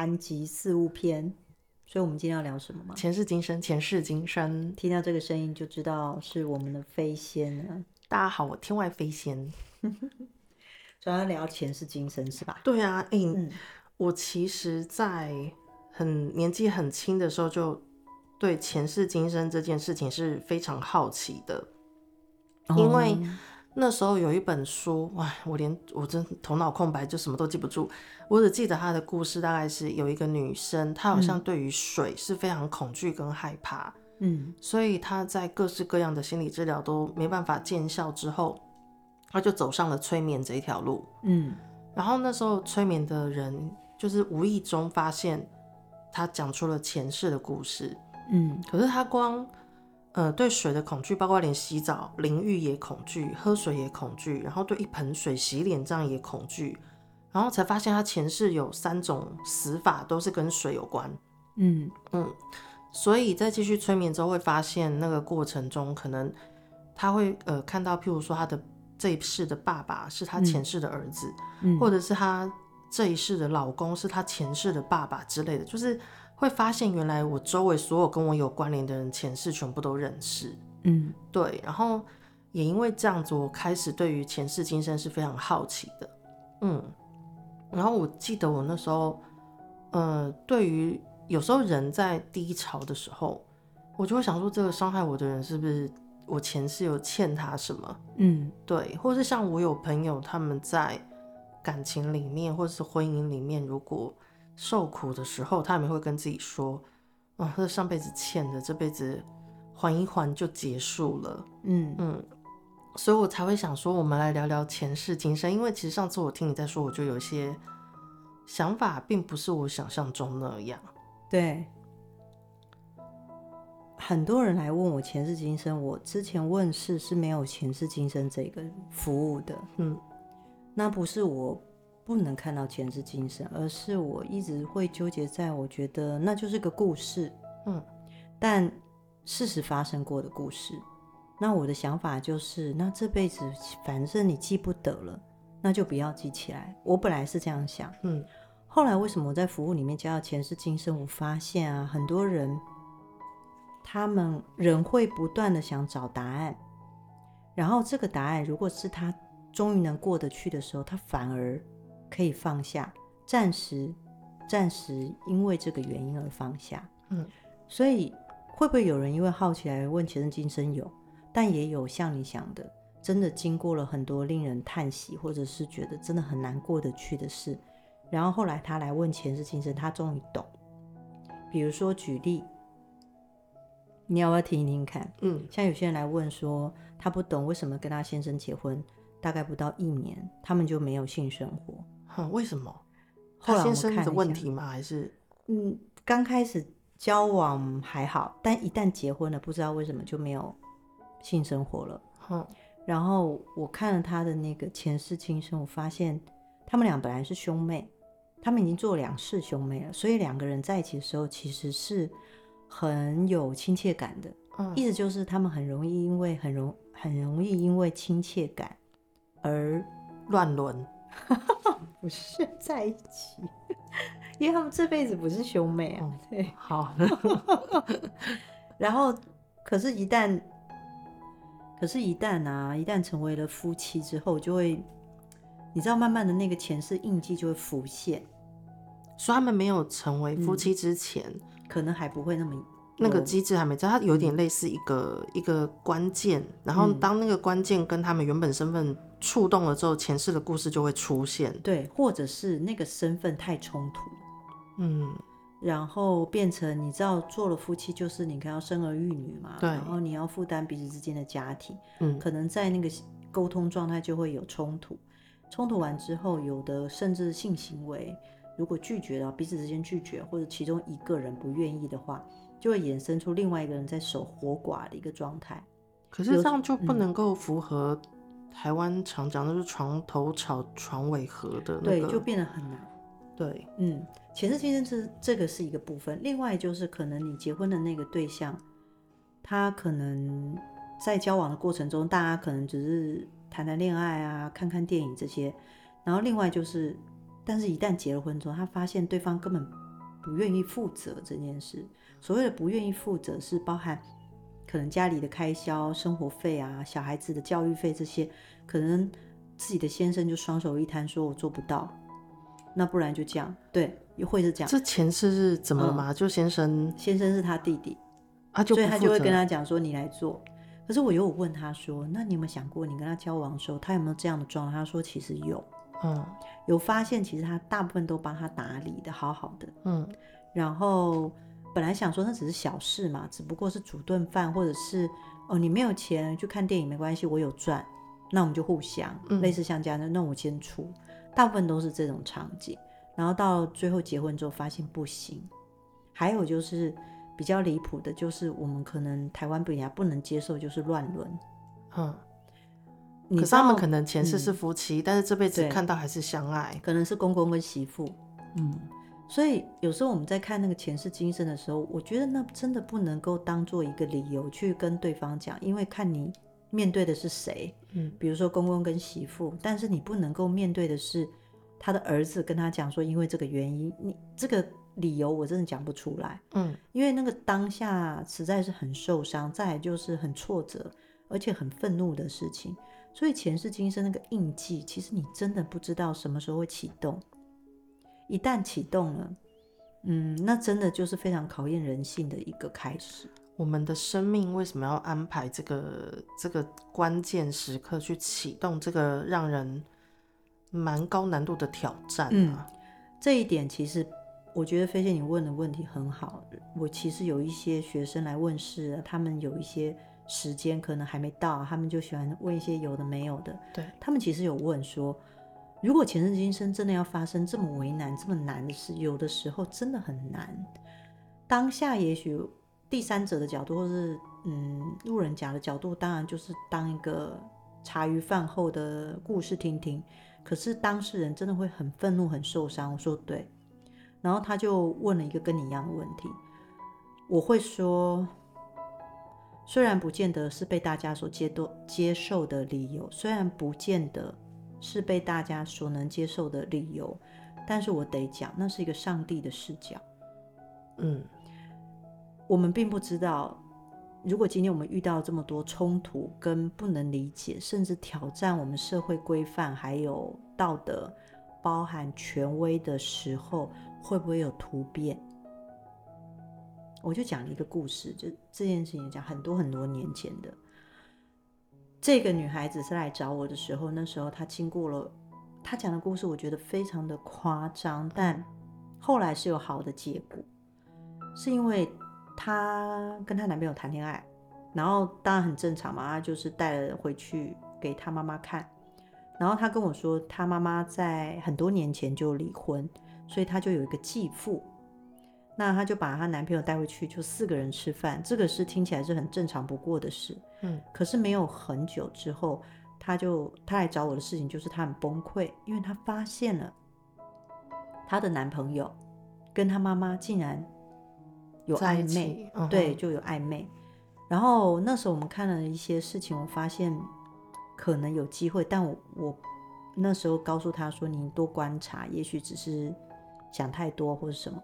卡，今天来寒疾四物篇，所以我们今天要聊什么吗？前世今生，前世今生。听到这个声音就知道是我们的飞仙了。大家好，我天外飞仙。主要聊前世今生是吧？对啊，哎、欸嗯，我其实，在很年纪很轻的时候，就对前世今生这件事情是非常好奇的，哦、因为。那时候有一本书，哇，我连我真头脑空白，就什么都记不住。我只记得他的故事，大概是有一个女生，她好像对于水是非常恐惧跟害怕，嗯，所以她在各式各样的心理治疗都没办法见效之后，她就走上了催眠这一条路，嗯，然后那时候催眠的人就是无意中发现她讲出了前世的故事，嗯，可是她光。呃，对水的恐惧，包括连洗澡、淋浴也恐惧，喝水也恐惧，然后对一盆水洗脸这样也恐惧，然后才发现他前世有三种死法都是跟水有关。嗯嗯，所以在继续催眠之后，会发现那个过程中，可能他会呃看到，譬如说他的这一世的爸爸是他前世的儿子，嗯，或者是他这一世的老公是他前世的爸爸之类的，就是。会发现原来我周围所有跟我有关联的人前世全部都认识，嗯，对，然后也因为这样子，我开始对于前世今生是非常好奇的，嗯，然后我记得我那时候，呃，对于有时候人在低潮的时候，我就会想说，这个伤害我的人是不是我前世有欠他什么？嗯，对，或是像我有朋友他们在感情里面或是婚姻里面，如果受苦的时候，他们会跟自己说：“哦，这上辈子欠的，这辈子缓一缓就结束了。”嗯嗯，所以我才会想说，我们来聊聊前世今生。因为其实上次我听你在说，我就有一些想法，并不是我想象中那样。对，很多人来问我前世今生，我之前问世是没有前世今生这个服务的。嗯，那不是我。不能看到前世今生，而是我一直会纠结在，我觉得那就是个故事，嗯，但事实发生过的故事。那我的想法就是，那这辈子反正你记不得了，那就不要记起来。我本来是这样想，嗯，后来为什么我在服务里面加到前世今生？我发现啊，很多人他们人会不断的想找答案，然后这个答案如果是他终于能过得去的时候，他反而。可以放下，暂时，暂时因为这个原因而放下。嗯，所以会不会有人因为好奇来问前世今生？有，但也有像你想的，真的经过了很多令人叹息，或者是觉得真的很难过得去的事，然后后来他来问前世今生，他终于懂。比如说举例，你要不要听一听看？嗯，像有些人来问说，他不懂为什么跟他先生结婚大概不到一年，他们就没有性生活。嗯，为什么？后来他先生的问题吗？还是嗯，刚开始交往还好，但一旦结婚了，不知道为什么就没有性生活了。嗯，然后我看了他的那个前世今生，我发现他们俩本来是兄妹，他们已经做两世兄妹了，所以两个人在一起的时候其实是很有亲切感的。嗯，意思就是他们很容易因为很容很容易因为亲切感而乱伦。不是在一起，因为他们这辈子不是兄妹啊。嗯、对，好。然后，可是，一旦，可是，一旦啊，一旦成为了夫妻之后，就会，你知道，慢慢的那个前世印记就会浮现。所以他们没有成为夫妻之前，嗯、可能还不会那么。那个机制还没在，它有点类似一个、嗯、一个关键，然后当那个关键跟他们原本身份触动了之后，前世的故事就会出现。对，或者是那个身份太冲突，嗯，然后变成你知道做了夫妻就是你要生儿育女嘛，对，然后你要负担彼此之间的家庭，嗯，可能在那个沟通状态就会有冲突，冲突完之后，有的甚至性行为如果拒绝了彼此之间拒绝，或者其中一个人不愿意的话。就会衍生出另外一个人在守活寡的一个状态，可是这样就不能够符合台湾常讲的是床头吵床尾和的那个，对，就变得很难。对，嗯，前世今生这这个是一个部分，另外就是可能你结婚的那个对象，他可能在交往的过程中，大家可能只是谈谈恋爱啊，看看电影这些，然后另外就是。但是一旦结了婚之后，他发现对方根本不愿意负责这件事。所谓的不愿意负责，是包含可能家里的开销、生活费啊、小孩子的教育费这些，可能自己的先生就双手一摊，说我做不到，那不然就这样，对，又会是这样。这前世是怎么了嘛？嗯、就先生，先生是他弟弟，啊、就所以他就会跟他讲说你来做。可是我有问他说，那你有没有想过，你跟他交往的时候，他有没有这样的状态？他说其实有。嗯，有发现，其实他大部分都帮他打理的好好的。嗯，然后本来想说那只是小事嘛，只不过是煮顿饭，或者是哦你没有钱去看电影没关系，我有赚，那我们就互相、嗯、类似像这样的，那我先出。大部分都是这种场景，然后到最后结婚之后发现不行。还有就是比较离谱的，就是我们可能台湾比较不能接受，就是乱伦。嗯。可是他们可能前世是夫妻，嗯、但是这辈子看到还是相爱，可能是公公跟媳妇。嗯，所以有时候我们在看那个前世今生的时候，我觉得那真的不能够当做一个理由去跟对方讲，因为看你面对的是谁。嗯，比如说公公跟媳妇，但是你不能够面对的是他的儿子跟他讲说，因为这个原因，你这个理由我真的讲不出来。嗯，因为那个当下实在是很受伤，再来就是很挫折，而且很愤怒的事情。所以前世今生那个印记，其实你真的不知道什么时候会启动。一旦启动了，嗯，那真的就是非常考验人性的一个开始。我们的生命为什么要安排这个这个关键时刻去启动这个让人蛮高难度的挑战啊？嗯，这一点其实我觉得飞仙你问的问题很好。我其实有一些学生来问事，他们有一些。时间可能还没到，他们就喜欢问一些有的没有的。对，他们其实有问说，如果前世今生真的要发生这么为难、这么难的事，有的时候真的很难。当下也许第三者的角度，或是嗯路人甲的角度，当然就是当一个茶余饭后的故事听听。可是当事人真的会很愤怒、很受伤。我说对，然后他就问了一个跟你一样的问题，我会说。虽然不见得是被大家所接多接受的理由，虽然不见得是被大家所能接受的理由，但是我得讲，那是一个上帝的视角。嗯，我们并不知道，如果今天我们遇到这么多冲突跟不能理解，甚至挑战我们社会规范还有道德，包含权威的时候，会不会有突变？我就讲了一个故事，就这件事情讲很多很多年前的。这个女孩子是来找我的时候，那时候她经过了，她讲的故事我觉得非常的夸张，但后来是有好的结果，是因为她跟她男朋友谈恋爱，然后当然很正常嘛，她就是带了回去给她妈妈看，然后她跟我说，她妈妈在很多年前就离婚，所以她就有一个继父。那她就把她男朋友带回去，就四个人吃饭，这个是听起来是很正常不过的事。嗯，可是没有很久之后，她就她来找我的事情就是她很崩溃，因为她发现了她的男朋友跟她妈妈竟然有暧昧，嗯、对，就有暧昧。然后那时候我们看了一些事情，我发现可能有机会，但我我那时候告诉她说：“你多观察，也许只是想太多或者什么。”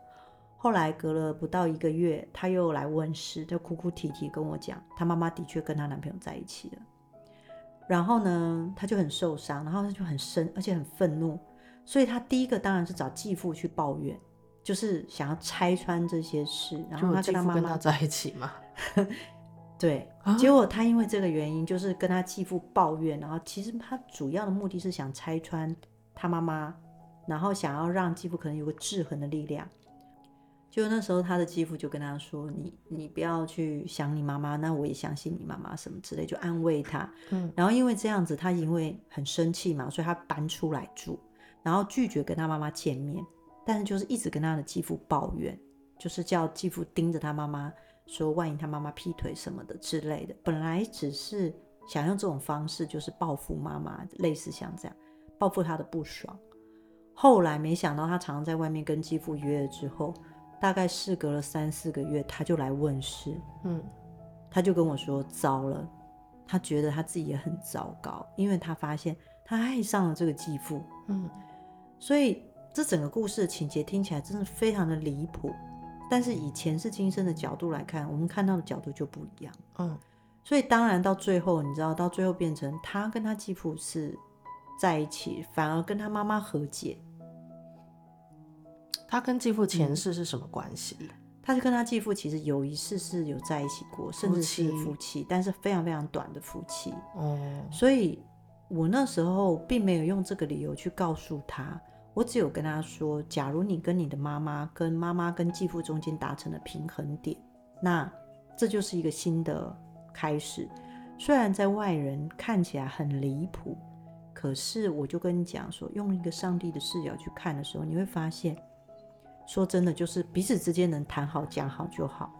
后来隔了不到一个月，她又来问事，就哭哭啼啼跟我讲，她妈妈的确跟她男朋友在一起了。然后呢，她就很受伤，然后她就很生，而且很愤怒，所以她第一个当然是找继父去抱怨，就是想要拆穿这些事。然后她跟她妈妈在一起嘛？对。结果她因为这个原因，就是跟她继父抱怨，然后其实她主要的目的是想拆穿她妈妈，然后想要让继父可能有个制衡的力量。就那时候，他的继父就跟他说：“你你不要去想你妈妈，那我也相信你妈妈什么之类，就安慰他。嗯，然后因为这样子，他因为很生气嘛，所以他搬出来住，然后拒绝跟他妈妈见面，但是就是一直跟他的继父抱怨，就是叫继父盯着他妈妈，说万一他妈妈劈腿什么的之类的。本来只是想用这种方式，就是报复妈妈，类似像这样报复他的不爽。后来没想到，他常常在外面跟继父约了之后。”大概事隔了三四个月，他就来问事。嗯，他就跟我说：“糟了，他觉得他自己也很糟糕，因为他发现他爱上了这个继父。”嗯，所以这整个故事的情节听起来真的非常的离谱，但是以前世今生的角度来看，我们看到的角度就不一样。嗯，所以当然到最后，你知道，到最后变成他跟他继父是在一起，反而跟他妈妈和解。他跟继父前世是什么关系？嗯他是跟他继父其实有一世是有在一起过，甚至是夫妻，但是非常非常短的夫妻。哦，所以我那时候并没有用这个理由去告诉他，我只有跟他说，假如你跟你的妈妈、跟妈妈跟继父中间达成了平衡点，那这就是一个新的开始。虽然在外人看起来很离谱，可是我就跟你讲说，用一个上帝的视角去看的时候，你会发现。说真的，就是彼此之间能谈好讲好就好。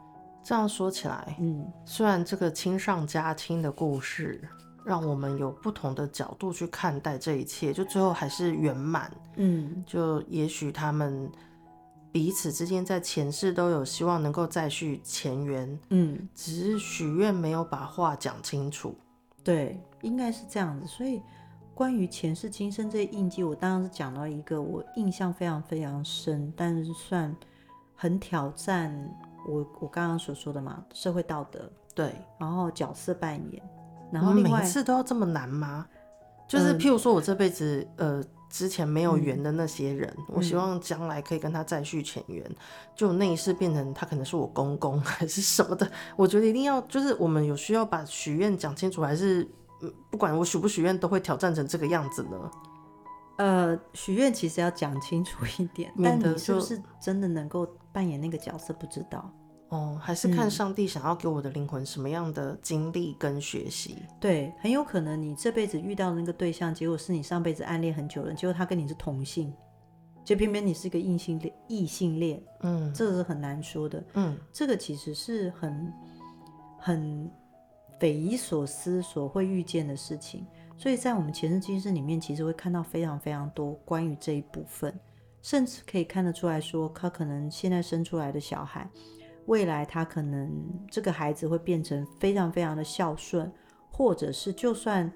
这样说起来，嗯，虽然这个亲上加亲的故事让我们有不同的角度去看待这一切，就最后还是圆满。嗯，就也许他们彼此之间在前世都有希望能够再续前缘，嗯，只是许愿没有把话讲清楚。对，应该是这样子，所以。关于前世今生这些印记，我当然是讲到一个我印象非常非常深，但是算很挑战我我刚刚所说的嘛，社会道德对，然后角色扮演，然后另外每次都要这么难吗？就是譬如说我这辈子、嗯、呃之前没有缘的那些人，嗯、我希望将来可以跟他再续前缘，嗯、就那一世变成他可能是我公公 还是什么的，我觉得一定要就是我们有需要把许愿讲清楚，还是？不管我许不许愿，都会挑战成这个样子呢。呃，许愿其实要讲清楚一点，但你是不是真的能够扮演那个角色，不知道。哦，还是看上帝想要给我的灵魂什么样的经历跟学习。嗯。对，很有可能你这辈子遇到的那个对象，结果是你上辈子暗恋很久了，结果他跟你是同性，就偏偏你是一个异性恋，异性恋，嗯，这个是很难说的。嗯，这个其实是很很。匪夷所思所会遇见的事情，所以在我们前世今生里面，其实会看到非常非常多关于这一部分，甚至可以看得出来说，他可能现在生出来的小孩，未来他可能这个孩子会变成非常非常的孝顺，或者是就算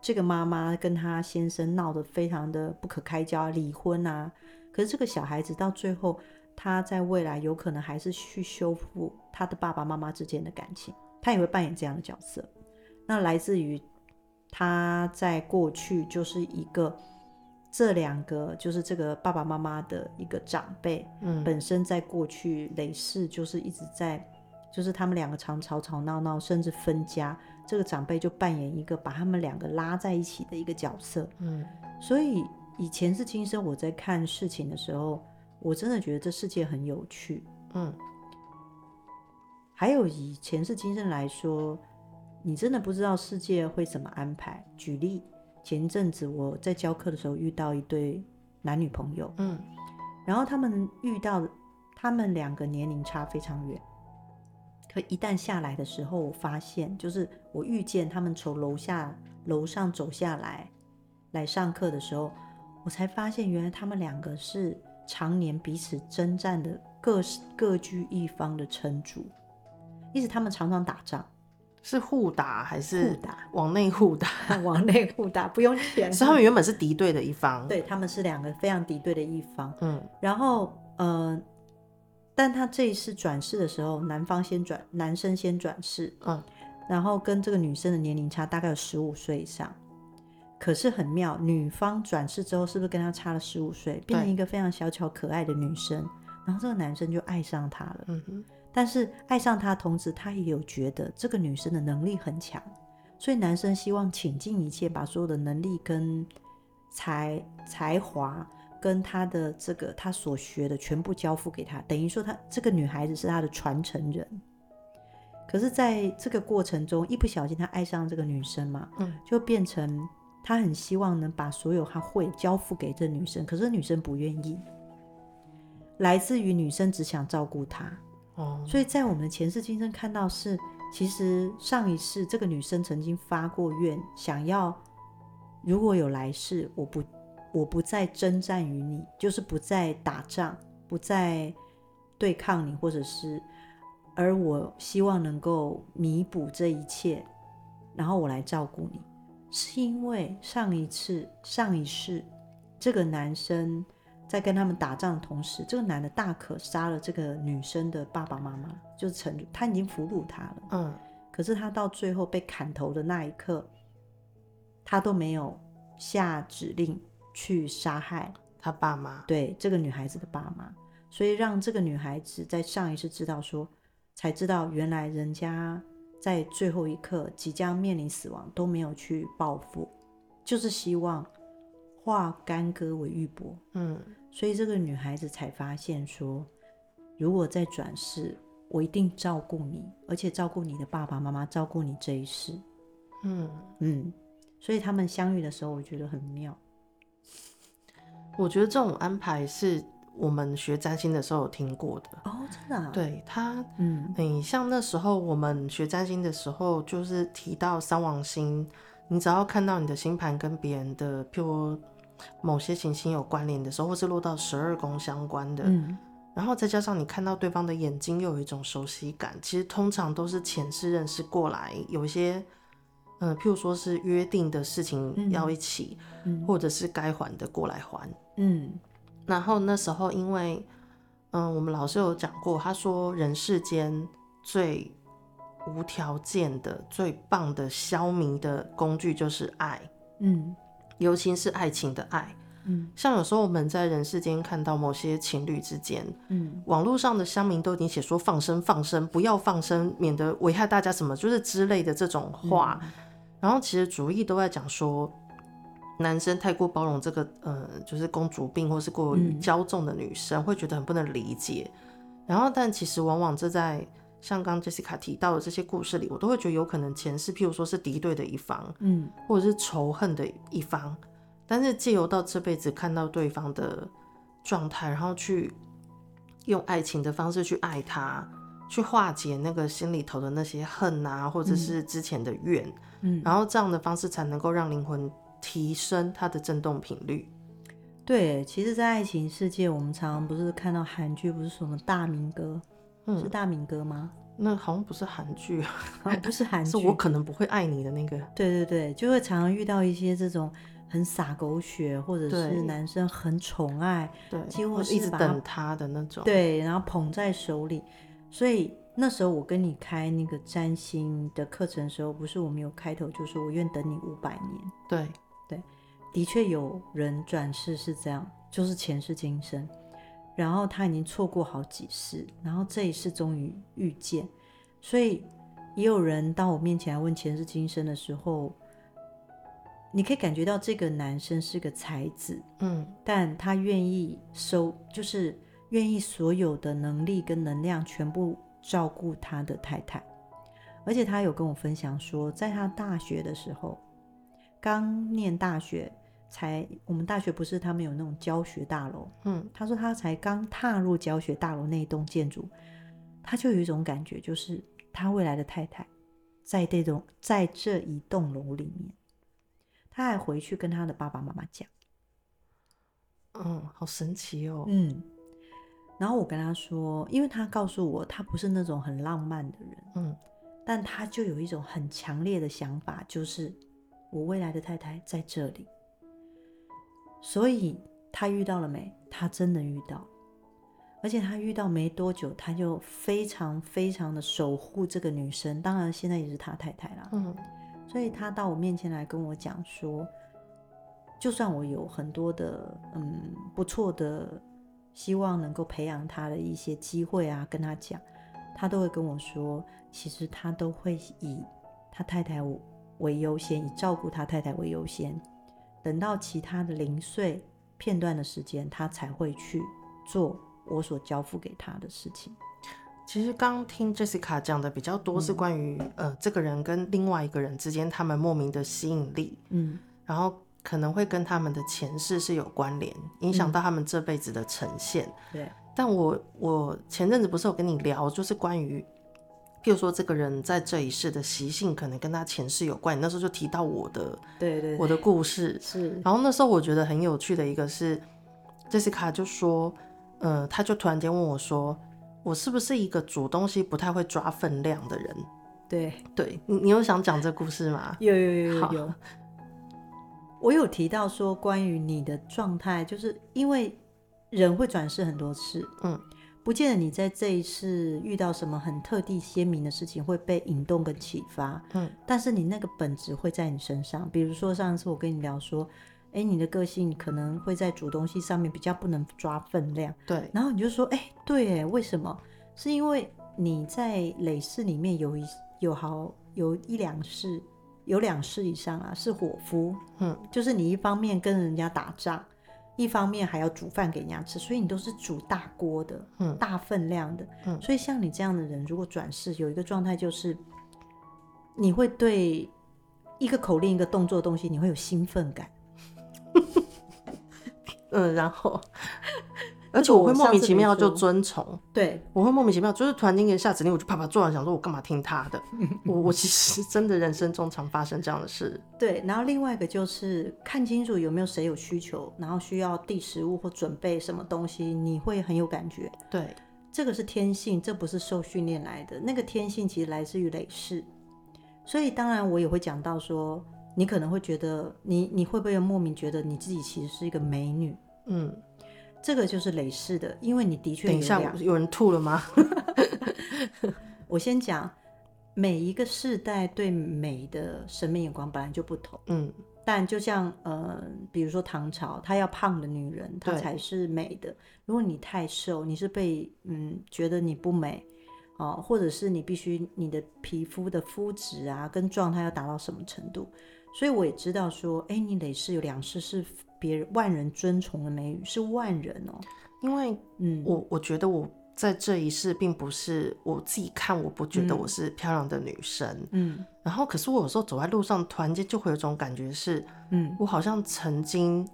这个妈妈跟他先生闹得非常的不可开交，离婚啊，可是这个小孩子到最后，他在未来有可能还是去修复他的爸爸妈妈之间的感情。他也会扮演这样的角色，那来自于他在过去就是一个这两个就是这个爸爸妈妈的一个长辈，嗯，本身在过去累世就是一直在，就是他们两个常吵吵闹闹，甚至分家，这个长辈就扮演一个把他们两个拉在一起的一个角色，嗯，所以以前是今生我在看事情的时候，我真的觉得这世界很有趣，嗯。还有以前世今生来说，你真的不知道世界会怎么安排。举例，前一阵子我在教课的时候遇到一对男女朋友，嗯，然后他们遇到他们两个年龄差非常远，可一旦下来的时候，我发现就是我遇见他们从楼下楼上走下来来上课的时候，我才发现原来他们两个是常年彼此征战的各各居一方的城主。意思他们常常打仗，是互打还是互打？往内互打，往内互打，不用钱。所以他们原本是敌对的一方，对，他们是两个非常敌对的一方。嗯，然后呃，但他这一次转世的时候，男方先转，男生先转世，嗯，然后跟这个女生的年龄差大概有十五岁以上。可是很妙，女方转世之后，是不是跟他差了十五岁，变成一个非常小巧可爱的女生？然后这个男生就爱上她了。嗯哼。但是爱上她，同时他也有觉得这个女生的能力很强，所以男生希望倾尽一切，把所有的能力跟才才华跟他的这个他所学的全部交付给她，等于说他这个女孩子是他的传承人。可是，在这个过程中，一不小心他爱上这个女生嘛，嗯，就变成他很希望能把所有他会交付给这女生，可是女生不愿意，来自于女生只想照顾他。哦，所以在我们的前世今生看到是，其实上一世这个女生曾经发过愿，想要如果有来世，我不我不再征战于你，就是不再打仗，不再对抗你，或者是，而我希望能够弥补这一切，然后我来照顾你，是因为上一次上一世这个男生在跟他们打仗的同时，这个男的大可杀了这个女生的爸爸妈妈，就是成他已经俘虏他了。嗯，可是他到最后被砍头的那一刻，他都没有下指令去杀害他爸妈。对，这个女孩子的爸妈，所以让这个女孩子在上一次知道说，才知道原来人家在最后一刻即将面临死亡都没有去报复，就是希望化干戈为玉帛。嗯。所以这个女孩子才发现说，如果再转世，我一定照顾你，而且照顾你的爸爸妈妈，照顾你这一世。嗯嗯，所以他们相遇的时候，我觉得很妙。我觉得这种安排是我们学占星的时候有听过的哦，真的啊？对他，嗯，你像那时候我们学占星的时候，就是提到三王星，你只要看到你的星盘跟别人的，譬如。某些行星有关联的时候，或是落到十二宫相关的，嗯，然后再加上你看到对方的眼睛，又有一种熟悉感，其实通常都是前世认识过来，有一些，嗯、呃，譬如说是约定的事情要一起，嗯、或者是该还的过来还，嗯，然后那时候因为，嗯、呃，我们老师有讲过，他说人世间最无条件的、最棒的消弭的工具就是爱，嗯。尤其是爱情的爱，嗯，像有时候我们在人世间看到某些情侣之间，嗯，网络上的乡民都已经写说放生放生，不要放生，免得危害大家什么，就是之类的这种话。嗯、然后其实主意都在讲说，男生太过包容这个，呃，就是公主病或是过于骄纵的女生，会觉得很不能理解。然后，但其实往往这在。像刚 Jessica 提到的这些故事里，我都会觉得有可能前世，譬如说是敌对的一方，嗯，或者是仇恨的一方，但是借由到这辈子看到对方的状态，然后去用爱情的方式去爱他，去化解那个心里头的那些恨啊，或者是之前的怨，嗯，然后这样的方式才能够让灵魂提升它的振动频率。对，其实，在爱情世界，我们常常不是看到韩剧，不是什么大明哥。嗯、是大明哥吗？那好像不是韩剧，啊，不是韩剧，是我可能不会爱你的那个。对对对，就会常常遇到一些这种很洒狗血，或者是男生很宠爱，对，几乎是一直等他的那种。对，然后捧在手里。所以那时候我跟你开那个占星的课程的时候，不是我们有开头就说我愿等你五百年。对对，的确有人转世是这样，就是前世今生。然后他已经错过好几次，然后这一次终于遇见，所以也有人到我面前来问前世今生的时候，你可以感觉到这个男生是个才子，嗯，但他愿意收，就是愿意所有的能力跟能量全部照顾他的太太，而且他有跟我分享说，在他大学的时候，刚念大学。才，我们大学不是他们有那种教学大楼，嗯，他说他才刚踏入教学大楼那一栋建筑，他就有一种感觉，就是他未来的太太在这栋在这一栋楼里面，他还回去跟他的爸爸妈妈讲，嗯，好神奇哦，嗯，然后我跟他说，因为他告诉我他不是那种很浪漫的人，嗯，但他就有一种很强烈的想法，就是我未来的太太在这里。所以他遇到了没？他真的遇到，而且他遇到没多久，他就非常非常的守护这个女生。当然，现在也是他太太啦。嗯，所以他到我面前来跟我讲说，就算我有很多的嗯不错的希望能够培养他的一些机会啊，跟他讲，他都会跟我说，其实他都会以他太太为优先，以照顾他太太为优先。等到其他的零碎片段的时间，他才会去做我所交付给他的事情。其实刚听 Jessica 讲的比较多是关于、嗯、呃这个人跟另外一个人之间他们莫名的吸引力，嗯，然后可能会跟他们的前世是有关联，影响到他们这辈子的呈现。嗯、对，但我我前阵子不是有跟你聊，就是关于。譬如说，这个人在这一世的习性可能跟他前世有关。你那时候就提到我的，对，对对，我的故事是。然后那时候我觉得很有趣的一个是，Jessica 就说，呃，他就突然间问我说，我是不是一个煮东西不太会抓分量的人？对对，你你有想讲这故事吗？有有有有有。我有提到说，关于你的状态，就是因为人会转世很多次，嗯，不见得你在这一次遇到什么很特地鲜明的事情会被引动跟启发，嗯，但是你那个本质会在你身上。比如说上次我跟你聊说，哎，你的个性可能会在煮东西上面比较不能抓分量，对，然后你就说，哎，对，哎，为什么？是因为你在累世里面有一有好有一两世。有两世以上啊，是伙夫，嗯，就是你一方面跟人家打仗，一方面还要煮饭给人家吃，所以你都是煮大锅的，嗯，大分量的，嗯，所以像你这样的人，如果转世有一个状态，就是你会对一个口令、一个动作的东西，你会有兴奋感，嗯，然后。而且我会莫名其妙就遵从，对，我会莫名其妙，就是突然间给下指令，我就啪啪做完，想说我干嘛听他的？我我其实真的人生中常发生这样的事。对，然后另外一个就是看清楚有没有谁有需求，然后需要递食物或准备什么东西，你会很有感觉。对，这个是天性，这不是受训练来的。那个天性其实来自于累世，所以当然我也会讲到说，你可能会觉得你你会不会莫名觉得你自己其实是一个美女？嗯。这个就是累世的，因为你的确有。等一下，有人吐了吗？我先讲，每一个世代对美的审美眼光本来就不同。嗯，但就像呃，比如说唐朝，她要胖的女人，她才是美的。如果你太瘦，你是被嗯觉得你不美哦，或者是你必须你的皮肤的肤质啊跟状态要达到什么程度。所以我也知道说，哎，你累世有两世是。别人万人尊崇的美女是万人哦，因为嗯，我我觉得我在这一世并不是我自己看，我不觉得我是漂亮的女生，嗯，然后可是我有时候走在路上，突然间就会有种感觉是，嗯，我好像曾经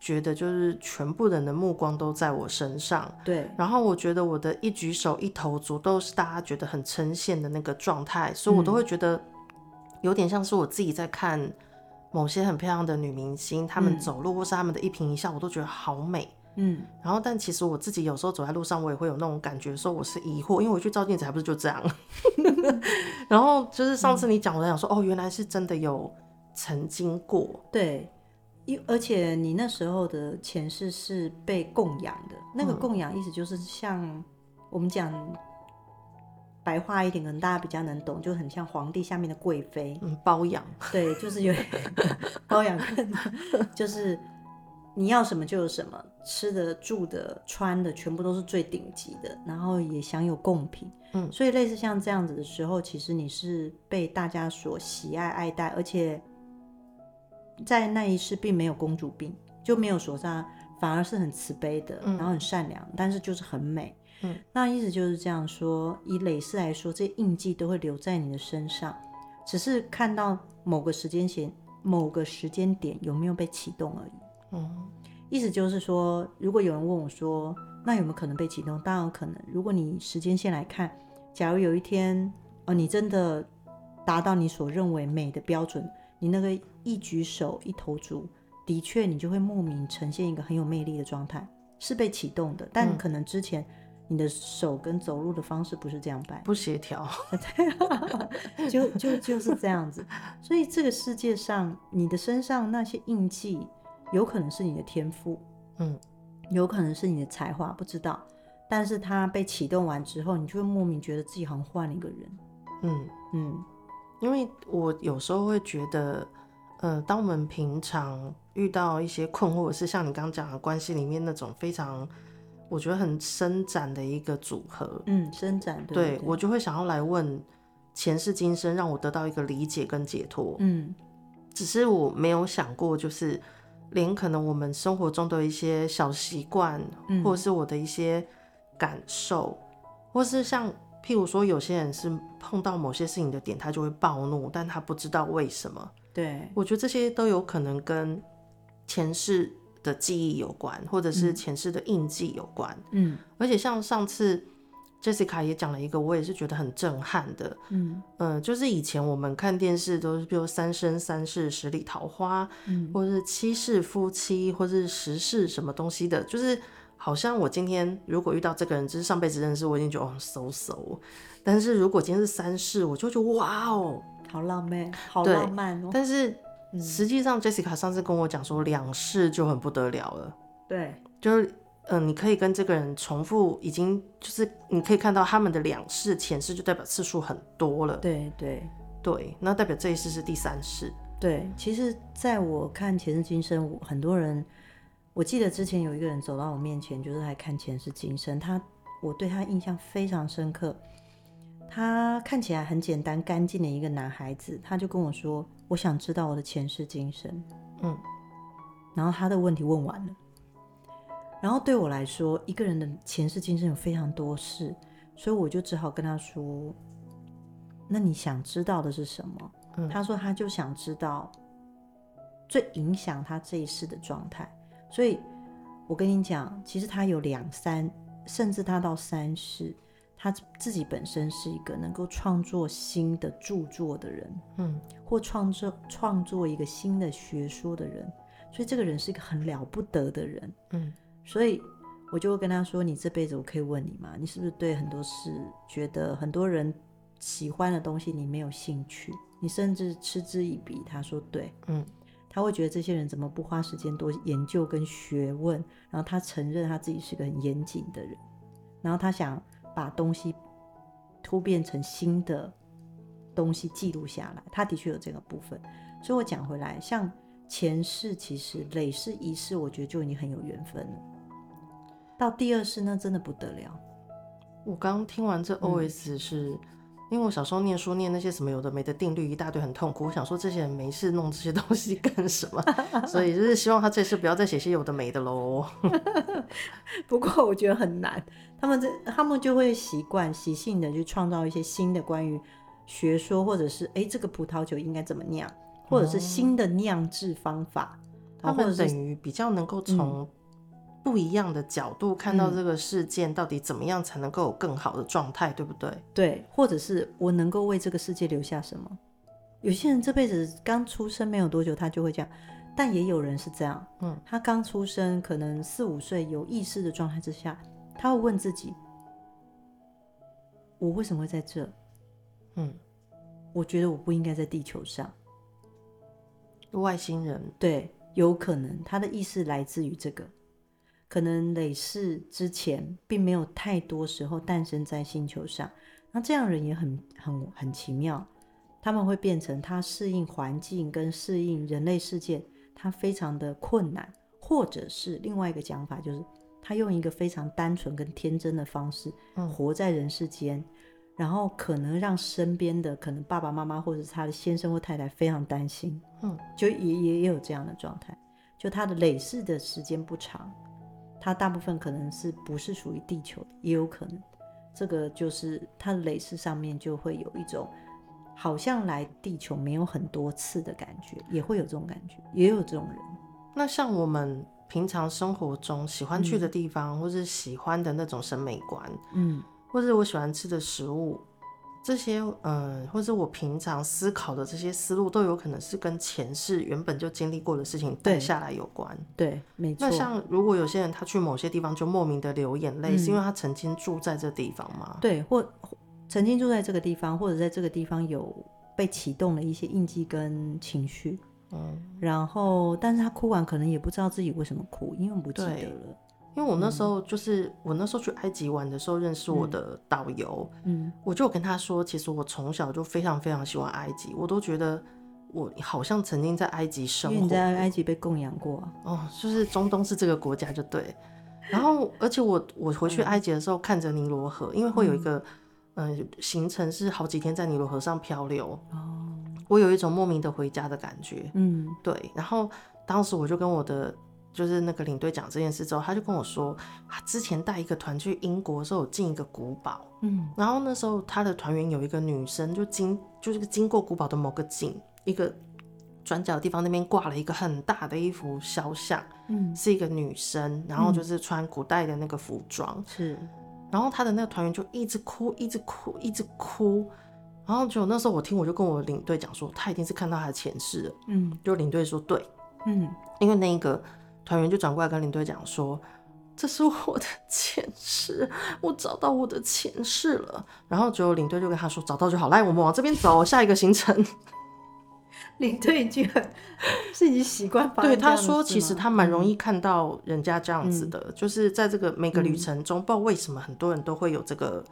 觉得就是全部人的目光都在我身上，对，然后我觉得我的一举手一投足都是大家觉得很称羡的那个状态，所以我都会觉得有点像是我自己在看。某些很漂亮的女明星，她们走路或是她们的一颦一笑，我都觉得好美。嗯，然后但其实我自己有时候走在路上，我也会有那种感觉，说我是疑惑，因为我去照镜子还不是就这样。然后就是上次你讲，我在想说，哦，原来是真的有曾经过。对，因而且你那时候的前世是被供养的，那个供养意思就是像我们讲。白话一点，可能大家比较能懂，就很像皇帝下面的贵妃，嗯，包养，对，就是有点包养，就是你要什么就有什么，吃的、住的、穿的，全部都是最顶级的，然后也享有贡品，嗯，所以类似像这样子的时候，其实你是被大家所喜爱爱戴，而且在那一世并没有公主病，就没有说啥，反而是很慈悲的，然后很善良，嗯，但是就是很美。嗯，那意思就是这样说，以累世来说，这些印记都会留在你的身上，只是看到某个时间线、某个时间点有没有被启动而已。嗯，意思就是说，如果有人问我说，那有没有可能被启动？当然有可能。如果你时间线来看，假如有一天，哦，你真的达到你所认为美的标准，你那个一举手一投足，的确你就会莫名呈现一个很有魅力的状态，是被启动的，但可能之前。你的手跟走路的方式不是这样摆，不协调，就就就是这样子。所以这个世界上，你的身上那些印记，有可能是你的天赋，嗯，有可能是你的才华，不知道。但是它被启动完之后，你就会莫名觉得自己好像换了一个人，嗯嗯。因为我有时候会觉得，呃，当我们平常遇到一些困惑，是像你刚刚讲的关系里面那种非常。我觉得很伸展的一个组合，嗯，伸展，对，我就会想要来问前世今生，让我得到一个理解跟解脱。嗯，只是我没有想过，就是连可能我们生活中的一些小习惯，嗯，或者是我的一些感受，或是像譬如说，有些人是碰到某些事情的点，他就会暴怒，但他不知道为什么。对，我觉得这些都有可能跟前世。的记忆有关，或者是前世的印记有关。嗯，而且像上次 Jessica 也讲了一个，我也是觉得很震撼的。嗯，呃，就是以前我们看电视都是，比如三生三世十里桃花，嗯，或者是七世夫妻，或者是十世什么东西的，就是好像我今天如果遇到这个人，就是上辈子认识，我已经觉得哦，so so。但是如果今天是三世，我就觉得哇哦，好浪漫，好浪漫哦。但是。实际上，Jessica 上次跟我讲说，两世就很不得了了。对，就是嗯、呃，你可以跟这个人重复，已经就是你可以看到他们的两世前世，就代表次数很多了。对对对，那代表这一世是第三世。对，其实在我看前世今生，很多人，我记得之前有一个人走到我面前，就是来看前世今生，他我对他印象非常深刻。他看起来很简单干净的一个男孩子，他就跟我说：“我想知道我的前世今生。”嗯，然后他的问题问完了，然后对我来说，一个人的前世今生有非常多事，所以我就只好跟他说：“那你想知道的是什么？”嗯，他说他就想知道最影响他这一世的状态。所以，我跟你讲，其实他有两三，甚至他到三世。他自己本身是一个能够创作新的著作的人，嗯，或创作创作一个新的学说的人，所以这个人是一个很了不得的人，嗯，所以我就会跟他说：“你这辈子我可以问你吗？你是不是对很多事觉得很多人喜欢的东西你没有兴趣？你甚至嗤之以鼻？”他说：“对，嗯，他会觉得这些人怎么不花时间多研究跟学问？然后他承认他自己是个很严谨的人，然后他想。”把东西突变成新的东西记录下来，他的确有这个部分。所以我讲回来，像前世其实累世一世，我觉得就已经很有缘分了。到第二世那真的不得了。我刚听完这 OS 是。嗯因为我小时候念书念那些什么有的没的定律一大堆很痛苦，我想说这些人没事弄这些东西干什么？所以就是希望他这次不要再写些有的没的喽。不过我觉得很难，他们这他们就会习惯习性的去创造一些新的关于学说，或者是哎这个葡萄酒应该怎么酿，或者是新的酿制方法，他们等于比较能够从。不一样的角度看到这个事件，到底怎么样才能够有更好的状态，嗯，对不对？对，或者是我能够为这个世界留下什么？有些人这辈子刚出生没有多久，他就会这样，但也有人是这样，嗯，他刚出生可能四五岁有意识的状态之下，他会问自己：我为什么会在这？嗯，我觉得我不应该在地球上。外星人，对，有可能他的意识来自于这个。可能累世之前并没有太多时候诞生在星球上，那这样人也很很很奇妙，他们会变成他适应环境跟适应人类世界，他非常的困难，或者是另外一个讲法，就是他用一个非常单纯跟天真的方式活在人世间，嗯，然后可能让身边的可能爸爸妈妈或者是他的先生或太太非常担心，嗯，就也也也有这样的状态，就他的累世的时间不长。他大部分可能是不是属于地球的，也有可能，这个就是他的累世上面就会有一种好像来地球没有很多次的感觉，也会有这种感觉，也有这种人。那像我们平常生活中喜欢去的地方，嗯、或是喜欢的那种审美观，嗯，或者我喜欢吃的食物。这些嗯，或者我平常思考的这些思路，都有可能是跟前世原本就经历过的事情带下来有关。对，对，没错。那像如果有些人他去某些地方就莫名的流眼泪，嗯，是因为他曾经住在这地方吗？对，或曾经住在这个地方，或者在这个地方有被启动了一些印记跟情绪。嗯，然后但是他哭完可能也不知道自己为什么哭，因为不记得了。因为我那时候就是、嗯、我那时候去埃及玩的时候认识我的导游，嗯，我就跟他说，其实我从小就非常非常喜欢埃及，我都觉得我好像曾经在埃及生活，因为你在埃及被供养过，哦，就是中东是这个国家就对。然后而且我我回去埃及的时候看着尼罗河，因为会有一个嗯、呃、行程是好几天在尼罗河上漂流，哦，我有一种莫名的回家的感觉，嗯，对。然后当时我就跟我的。就是那个领队讲这件事之后，他就跟我说，他之前带一个团去英国的时候，有进一个古堡，嗯，然后那时候他的团员有一个女生，就经就是经过古堡的某个景，一个转角的地方，那边挂了一个很大的一幅肖像，嗯，是一个女生，然后就是穿古代的那个服装，是、嗯，然后他的那个团员就一直哭，一直哭，一直哭，然后就那时候我听，我就跟我领队讲说，他一定是看到他的前世了，嗯，就领队说对，嗯，因为那个。团员就转过来跟领队讲说：“这是我的前世，我找到我的前世了。”然后只有领队就跟他说：“找到就好，来，我们往这边走，下一个行程。”领队已经很是已经习惯。对，他说其实他蛮容易看到人家这样子的，嗯、就是在这个每个旅程中，嗯、不知道为什么很多人都会有这个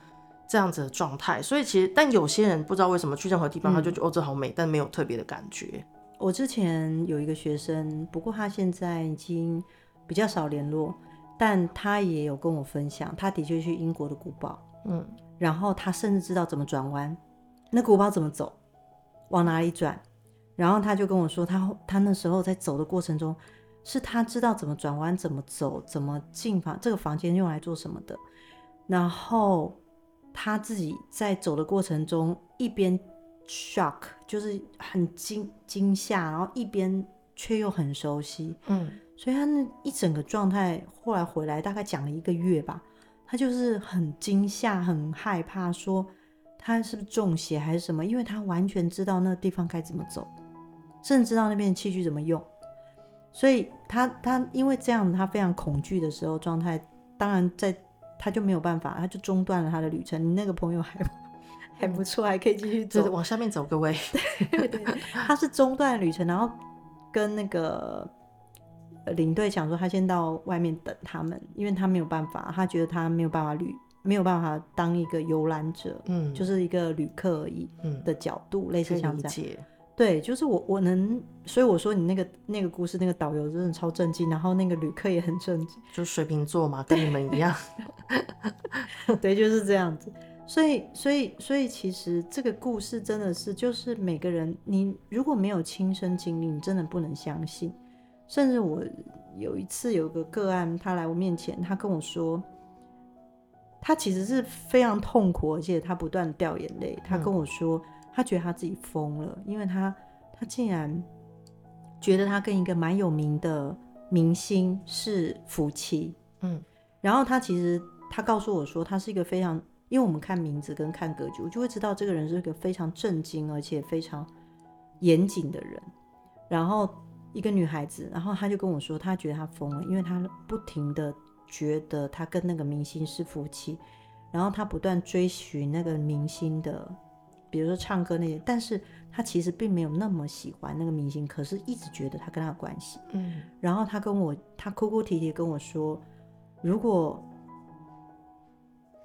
这样子的状态。所以其实，但有些人不知道为什么去任何地方，他就觉得、嗯、哦，这好美，但没有特别的感觉。我之前有一个学生，不过他现在已经比较少联络，但他也有跟我分享，他的确去英国的古堡，嗯，然后他甚至知道怎么转弯，那古堡怎么走，往哪里转，然后他就跟我说，他他那时候在走的过程中，是他知道怎么转弯、怎么走、怎么进房，这个房间用来做什么的，然后他自己在走的过程中一边。shock 就是很惊惊吓，然后一边却又很熟悉，嗯，所以他那一整个状态，后来回来大概讲了一个月吧，他就是很惊吓、很害怕，说他是不是中邪还是什么，因为他完全知道那个地方该怎么走，甚至知道那边的器具怎么用，所以他他因为这样子，他非常恐惧的时候状态，当然在他就没有办法，他就中断了他的旅程。你那个朋友还。还不错，还可以继续走，往下面走，各位。对对，他是中断旅程，然后跟那个领队讲说，他先到外面等他们，因为他没有办法，他觉得他没有办法旅，没有办法当一个游览者，嗯，就是一个旅客而已，嗯的角度，嗯、类似像这样。对，就是我我能，所以我说你那个那个故事，那个导游真的超震惊，然后那个旅客也很震惊，就水瓶座嘛，跟你们一样。对，就是这样子。所以，所以，所以，其实这个故事真的是，就是每个人，你如果没有亲身经历，你真的不能相信。甚至我有一次有个个案，他来我面前，他跟我说，他其实是非常痛苦，而且他不断掉眼泪。他跟我说，他觉得他自己疯了，因为他他竟然觉得他跟一个蛮有名的明星是夫妻。嗯，然后他其实他告诉我说，他是一个非常。因为我们看名字跟看格局，我就会知道这个人是一个非常震惊而且非常严谨的人。然后一个女孩子，然后他就跟我说，他觉得他疯了，因为他不停的觉得他跟那个明星是夫妻，然后他不断追寻那个明星的，比如说唱歌那些，但是他其实并没有那么喜欢那个明星，可是一直觉得他跟他有关系。嗯，然后他跟我，他哭哭啼啼跟我说，如果。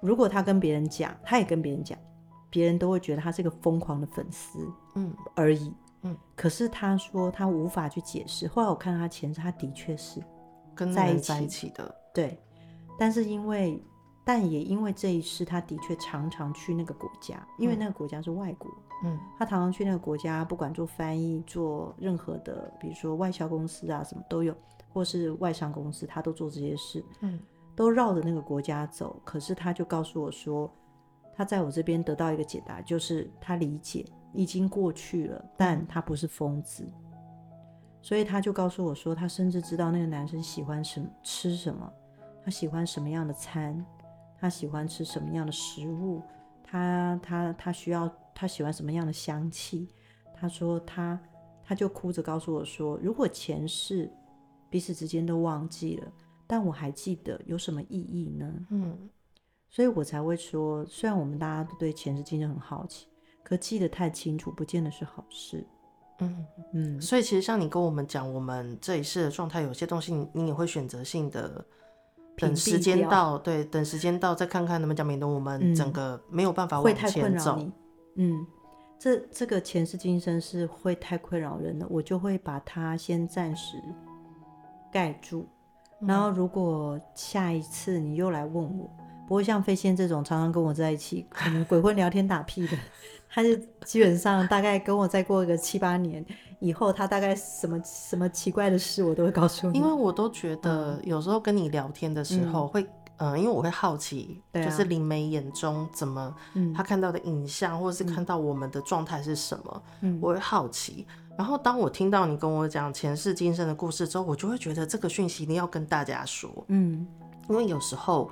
如果他跟别人讲，他也跟别人讲，别人都会觉得他是一个疯狂的粉丝，嗯而已，嗯。可是他说他无法去解释。后来我看到他前世，他的确是跟在一起的，对。但是因为，但也因为这一世，他的确常常去那个国家，因为那个国家是外国，嗯。他常常去那个国家，不管做翻译，做任何的，比如说外销公司啊，什么都有，或是外商公司，他都做这些事，嗯。都绕着那个国家走，可是他就告诉我说，他在我这边得到一个解答，就是他理解已经过去了，但他不是疯子，所以他就告诉我说，他甚至知道那个男生喜欢什么，吃什么，他喜欢什么样的餐，他喜欢吃什么样的食物，他他他需要他喜欢什么样的香气。他说他他就哭着告诉我说，如果前世彼此之间都忘记了。但我还记得有什么意义呢？嗯，所以我才会说，虽然我们大家都对前世今生很好奇，可记得太清楚，不见得是好事。嗯嗯，所以其实像你跟我们讲，我们这一世的状态，有些东西你你也会选择性的等时间到，对，等时间到再看看能不能讲，免得我们整个没有办法往前走。会太困扰你。嗯，这这个前世今生是会太困扰人的，我就会把它先暂时盖住。然后，如果下一次你又来问我，不会像飞仙这种常常跟我在一起，可能鬼混聊天打屁的，他就基本上大概跟我再过个七八年以后，他大概什么什么奇怪的事，我都会告诉你。因为我都觉得有时候跟你聊天的时候会，嗯、呃，因为我会好奇，就是灵媒眼中怎么，他看到的影像，或者是看到我们的状态是什么，嗯、我会好奇。然后当我听到你跟我讲前世今生的故事之后，我就会觉得这个讯息一定要跟大家说，嗯，因为有时候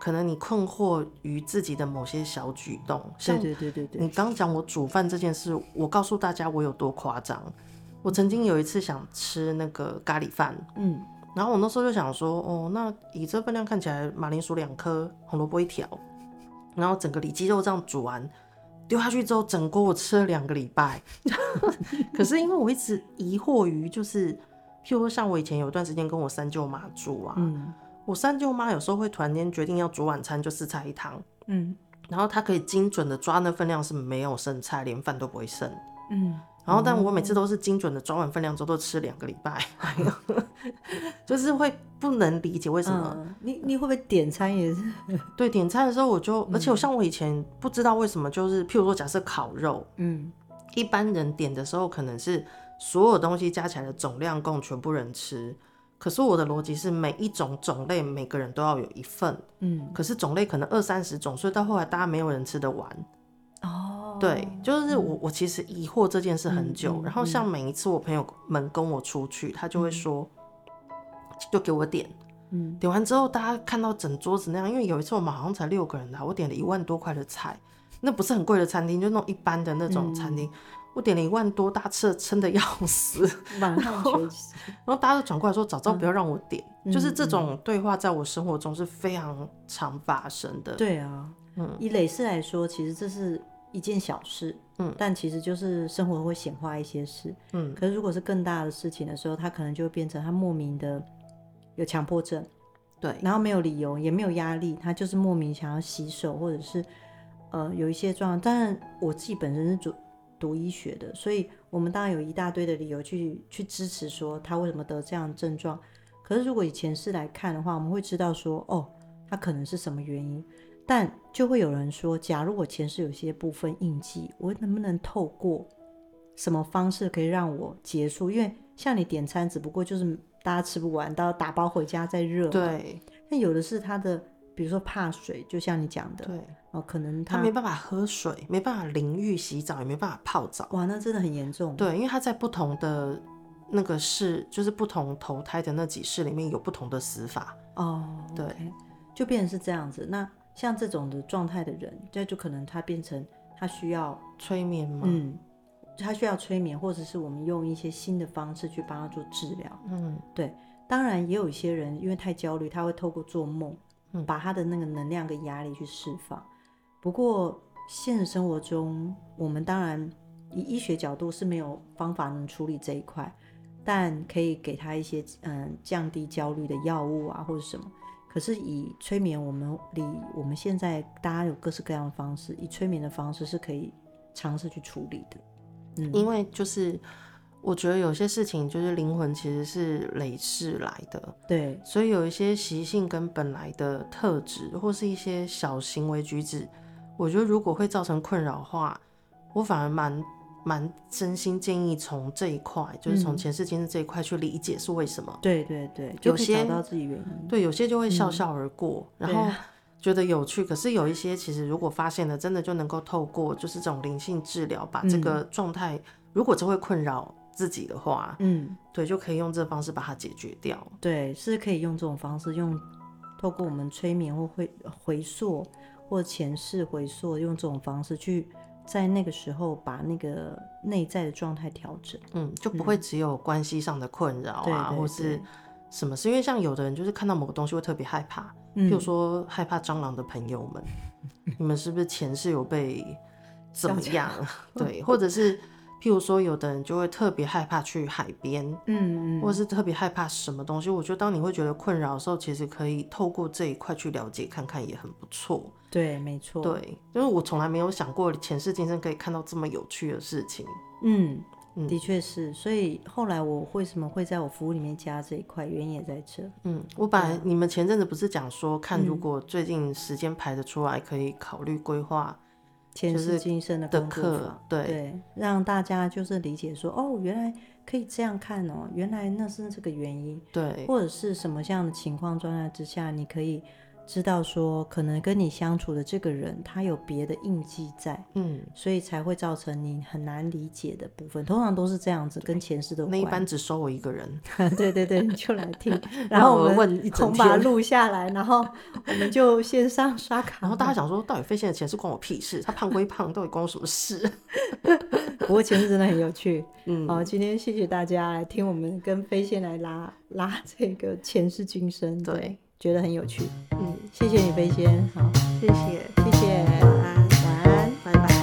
可能你困惑于自己的某些小举动，像对对对对，你刚讲我煮饭这件事，我告诉大家我有多夸张。我曾经有一次想吃那个咖喱饭，嗯，然后我那时候就想说，哦，那以这份量看起来，马铃薯两颗，红萝卜一条，然后整个里脊肉这样煮完。丢下去之后，整锅我吃了两个礼拜。可是因为我一直疑惑于，就是譬如说像我以前有一段时间跟我三舅妈住啊，嗯，我三舅妈有时候会突然间决定要煮晚餐，就四菜一汤，嗯，然后她可以精准的抓那份量是没有剩菜，连饭都不会剩，嗯。然后，但我每次都是精准的抓完分量之后，都吃两个礼拜，就是会不能理解为什么。嗯、你你会不会点餐也是？对，点餐的时候我就，而且我像我以前不知道为什么，就是譬如说假设烤肉，嗯，一般人点的时候可能是所有东西加起来的总量供全部人吃，可是我的逻辑是每一种种类每个人都要有一份，嗯，可是种类可能二三十种，所以到后来大家没有人吃得完。对，就是我，我其实疑惑这件事很久。嗯嗯嗯、然后像每一次我朋友们跟我出去，他就会说，嗯、就给我点，嗯，点完之后大家看到整桌子那样，因为有一次我们好像才六个人的，我点了一万多块的菜，那不是很贵的餐厅，就那种一般的那种餐厅，嗯、我点了一万多，大家吃的撑的要死，然后。然后大家都转过来说，早知道不要让我点，嗯、就是这种对话在我生活中是非常常发生的。对啊，嗯，以蕾丝来说，其实这是。一件小事，嗯，但其实就是生活会显化一些事，嗯。可是如果是更大的事情的时候，他可能就会变成他莫名的有强迫症，对，然后没有理由，也没有压力，他就是莫名想要洗手，或者是呃有一些状况。当然，我自己本身是读读医学的，所以我们当然有一大堆的理由去去支持说他为什么得这样的症状。可是如果以前世来看的话，我们会知道说，哦，他可能是什么原因。但就会有人说，假如我前世有些部分印记，我能不能透过什么方式可以让我结束？因为像你点餐，只不过就是大家吃不完，到打包回家再热。对。那有的是他的，比如说怕水，就像你讲的，对。哦，可能他，他没办法喝水，没办法淋浴洗澡，也没办法泡澡。哇，那真的很严重。对，因为他在不同的那个世，就是不同投胎的那几世里面有不同的死法。哦，对，okay. 就变成是这样子。那。像这种的状态的人，这就可能他变成他需要催眠吗？嗯，他需要催眠，或者是我们用一些新的方式去帮他做治疗。嗯，对。当然也有一些人因为太焦虑，他会透过做梦，嗯，把他的那个能量跟压力去释放。不过现实生活中，我们当然以医学角度是没有方法能处理这一块，但可以给他一些嗯降低焦虑的药物啊，或者什么。可是以催眠，我们离我们现在大家有各式各样的方式，以催眠的方式是可以尝试去处理的。嗯，因为就是我觉得有些事情就是灵魂其实是累世来的，对，所以有一些习性跟本来的特质，或是一些小行为举止，我觉得如果会造成困扰的话，我反而蛮。蛮真心建议从这一块，就是从前世今生这一块去理解是为什么。对对对，有些找到自己原因。对，有些就会笑笑而过，嗯、然后觉得有趣。可是有一些其实如果发现了，真的就能够透过就是这种灵性治疗，把这个状态，如果这会困扰自己的话，嗯，对，就可以用这方式把它解决掉。对，是可以用这种方式，用透过我们催眠或回回溯或前世回溯，用这种方式去。在那个时候，把那个内在的状态调整，嗯，就不会只有关系上的困扰啊，或是什么事。因为像有的人就是看到某个东西会特别害怕，嗯、譬如说害怕蟑螂的朋友们，你们是不是前世有被怎么样？对，或者是。譬如说，有的人就会特别害怕去海边，嗯嗯，或者是特别害怕什么东西。我觉得，当你会觉得困扰的时候，其实可以透过这一块去了解看看，也很不错。对，没错。对，因为我从来没有想过前世今生可以看到这么有趣的事情。嗯，的确是。所以后来我为什么会在我服务里面加这一块，原因也在这。嗯，我本来你们前阵子不是讲说，看如果最近时间排得出来，可以考虑规划。前世今生的课，对对，让大家就是理解说，哦，原来可以这样看哦，原来那是这个原因，对，或者是什么样的情况状态之下，你可以。知道说可能跟你相处的这个人他有别的印记在，嗯，所以才会造成你很难理解的部分。通常都是这样子，跟前世的。那一般只收我一个人。对对对，你就来听，然后我们从把它录下来，然后我们就线上刷卡。然后大家想说，到底飞仙的前世关我屁事？他胖归胖，到底关我什么事？不过前世真的很有趣。嗯，好，今天谢谢大家来听我们跟飞仙来拉拉这个前世今生。对。觉得很有趣。嗯。谢谢你飞仙。好。谢谢。谢谢。晚安。晚安。拜拜。